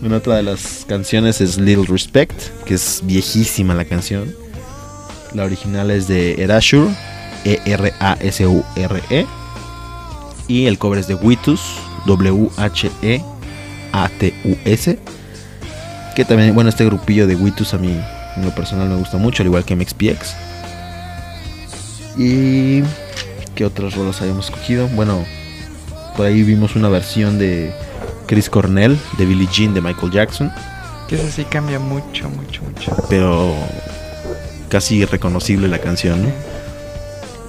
C: Bueno, otra de las canciones es Little Respect, que es viejísima la canción. La original es de Erasure, E-R-A-S-U-R-E. E. Y el cover es de Witus, W-H-E-A-T-U-S. Que también, bueno, este grupillo de Witus a mí, en lo personal, me gusta mucho, al igual que MXPX. Y. ¿Qué otras rolas habíamos escogido? Bueno, por ahí vimos una versión de Chris Cornell, de Billie Jean de Michael Jackson.
B: Que eso sí cambia mucho, mucho, mucho.
C: pero casi irreconocible la canción, ¿no?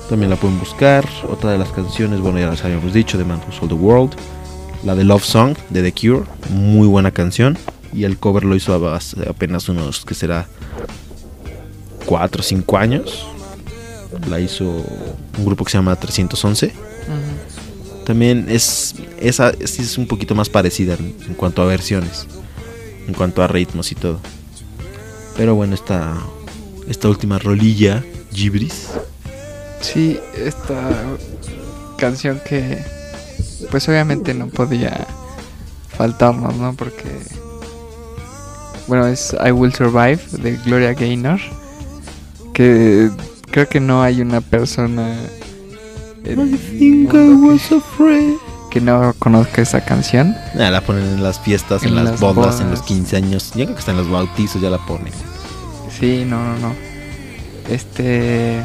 C: También la pueden buscar. Otra de las canciones, bueno, ya las habíamos dicho, de Man Who Sold the World. La de Love Song de The Cure, muy buena canción. Y el cover lo hizo apenas unos, que será? 4 o 5 años. La hizo un grupo que se llama 311.
B: Ujú.
C: También es esa es un poquito más parecida en, en cuanto a versiones, en cuanto a ritmos y todo. Pero bueno, esta esta última rolilla, Gibris,
B: Sí, esta canción que pues obviamente no podía faltarnos, ¿no? Porque bueno, es I Will Survive de Gloria Gaynor que creo que no hay una persona en el mundo que, que no conozca esa canción.
C: Ah, la ponen en las fiestas, en,
B: En
C: las,
B: las
C: bodas, en los
B: bodas.
C: 15 años. Yo creo que hasta en los bautizos ya la ponen.
B: Sí, no, no, no. Este.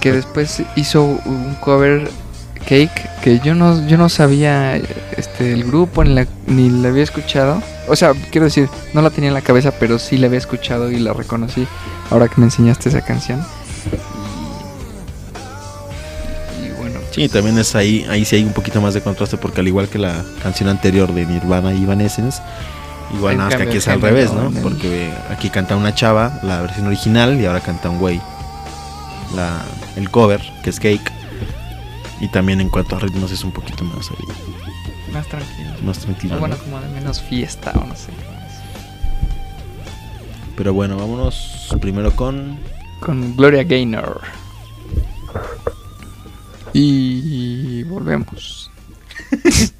B: Que después hizo un cover Cake que yo no, yo no sabía este, el grupo ni la, ni la había escuchado. O sea, quiero decir, no la tenía en la cabeza, pero sí la había escuchado y la reconocí ahora que me enseñaste esa canción. Y, y bueno,
C: Sí, también es ahí, ahí sí hay un poquito más de contraste porque al igual que la canción anterior de Nirvana y Evanescence, igual
B: En
C: nada más que aquí es al revés, ¿no?
B: el-
C: Porque aquí canta una chava, la versión original, y ahora canta un güey. La, el cover, que es Cake. Y también en cuanto a ritmos es un poquito más ahí,
B: más tranquilo.
C: más tranquilo.
B: Bueno,
C: ¿no?
B: como de menos fiesta o no sé.
C: Pero bueno, vámonos primero con
B: Con Gloria Gaynor. Y volvemos.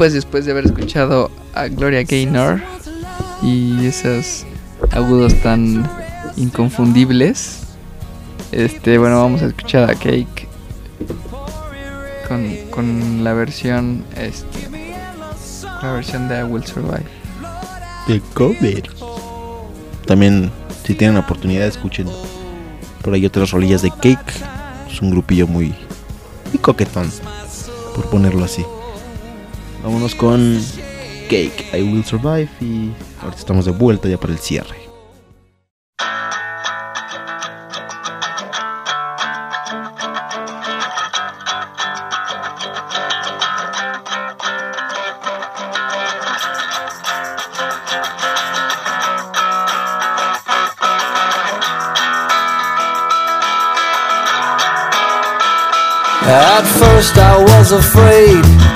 B: pues después de haber escuchado a Gloria Gaynor y esos agudos tan inconfundibles, este, bueno, vamos a escuchar a Cake con, con la versión, este, la versión de I Will Survive.
C: De cover. También, si tienen la oportunidad, escuchen por ahí otras rolillas de Cake. Es un grupillo muy, muy coquetón, por ponerlo así. Vámonos con Cake, I Will Survive. Y ahorita estamos de vuelta ya para el cierre.
G: At first I was afraid,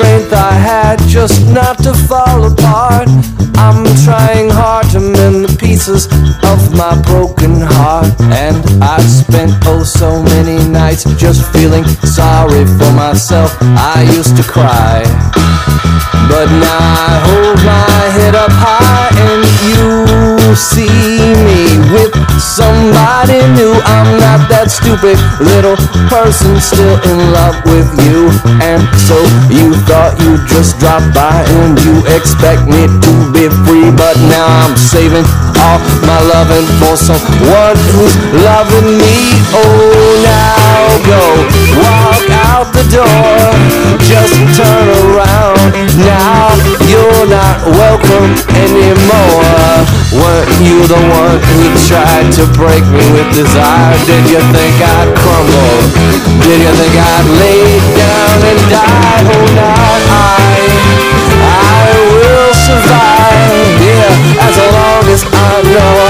G: Strength I had just not to fall apart. I'm trying hard to mend the pieces of my broken heart. And I've spent oh so many nights just feeling sorry for myself. I used to cry. But now I hold my head up high and you see me with somebody new. I'm not that stupid little person still in love with you. And so you thought you'd just drop by and you expect me to be free. But now I'm saving all my loving for someone who's loving me. Oh, now go walk out the door. Just turn around. Now you're not welcome anymore. Weren't you the one who tried to break me with desire? Did you think I'd crumble? Did you think I'd lay down and die? Oh, not I. I will survive. Yeah, as long as I know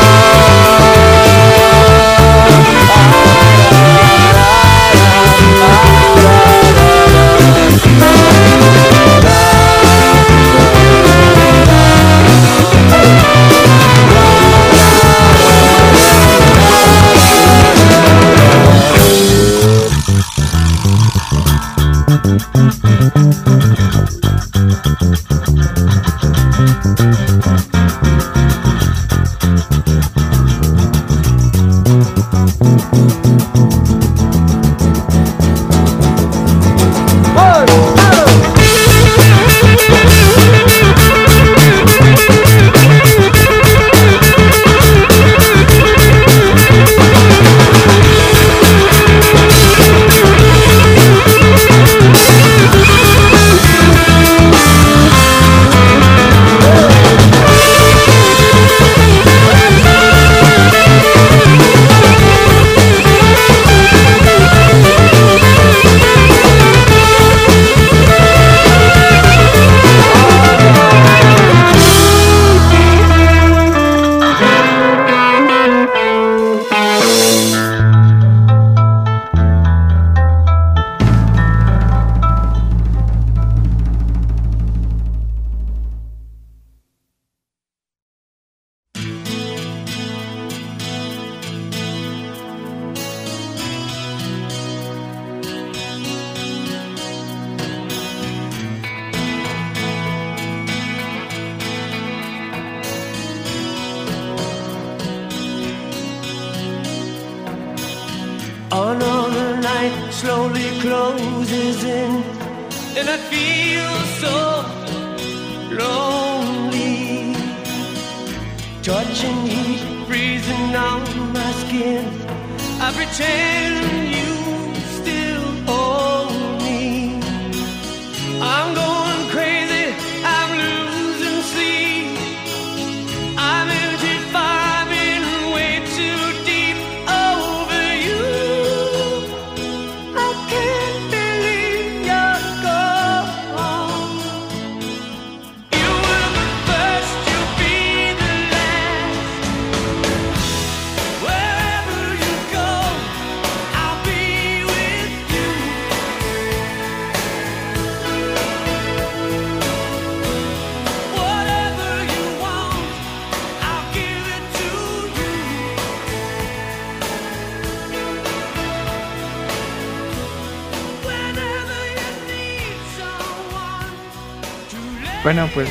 B: Bueno, pues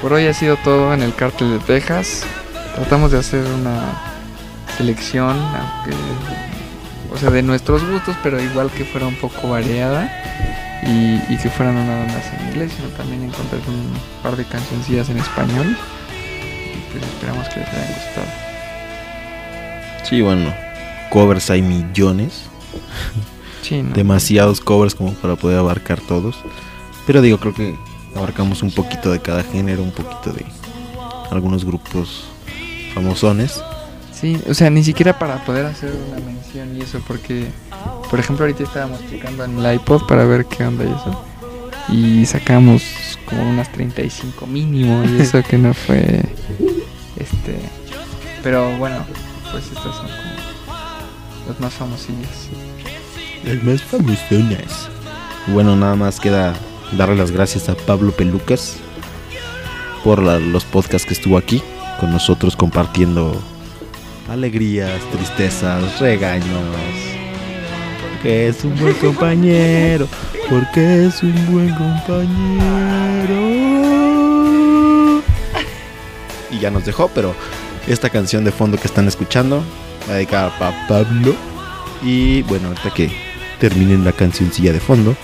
B: por hoy ha sido todo en el cártel de Texas. Tratamos de hacer una selección, aunque, o sea, de nuestros gustos, pero igual que fuera un poco variada y, y que fueran no nada más en inglés, sino también encontrar un par de cancioncillas en español. Y pues esperamos que les haya gustado.
C: Sí, bueno, covers hay millones.
B: Sí, ¿no?
C: Demasiados covers como para poder abarcar todos. Pero digo, creo que abarcamos un poquito de cada género, un poquito de algunos grupos famosones.
B: Sí, o sea, ni siquiera para poder hacer una mención y eso, porque, por ejemplo, ahorita estábamos checando en el iPod para ver qué onda y eso. Y sacamos como unas 35 mínimo y eso que no fue. Este. Pero bueno, pues estas son como las más famosillas.
C: Las más famosonas. Bueno, nada más queda darle las gracias a Pablo Pelucas por la- los podcasts que estuvo aquí con nosotros compartiendo alegrías, tristezas, regaños. Porque es un buen compañero, porque es un buen compañero. Y ya nos dejó, pero esta canción de fondo que están escuchando va dedicada para Pablo. Y bueno, ahorita que terminen la cancioncilla de fondo,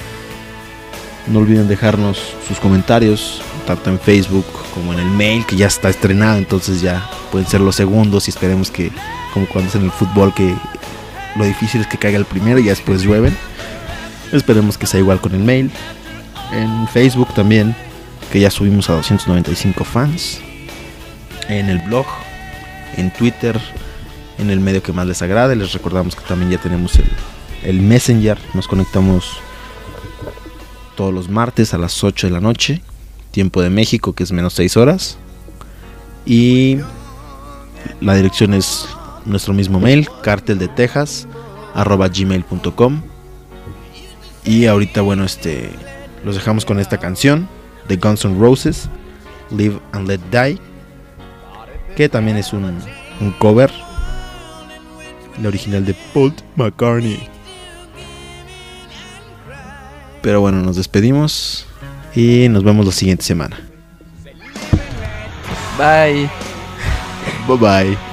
C: no olviden dejarnos sus comentarios, tanto en Facebook como en el mail, que ya está estrenado, entonces ya pueden ser los segundos y esperemos que, como cuando es en el fútbol, que lo difícil es que caiga el primero y ya después llueven. Esperemos que sea igual con el mail. En Facebook también, que ya subimos a 295 fans. En el blog, en Twitter, en el medio que más les agrade. Les recordamos que también ya tenemos el, el Messenger. Nos conectamos todos los martes a las 8 de la noche. Tiempo de México, que es menos 6 horas. Y la dirección es nuestro mismo mail, cartel de Texas, arroba gmail.com. Y ahorita, bueno, este los dejamos con esta canción de Guns N' Roses, Live and Let Die, que también es un, un cover, la original de Paul McCartney. Pero bueno, nos despedimos y nos vemos la siguiente semana.
B: Bye.
C: Bye bye.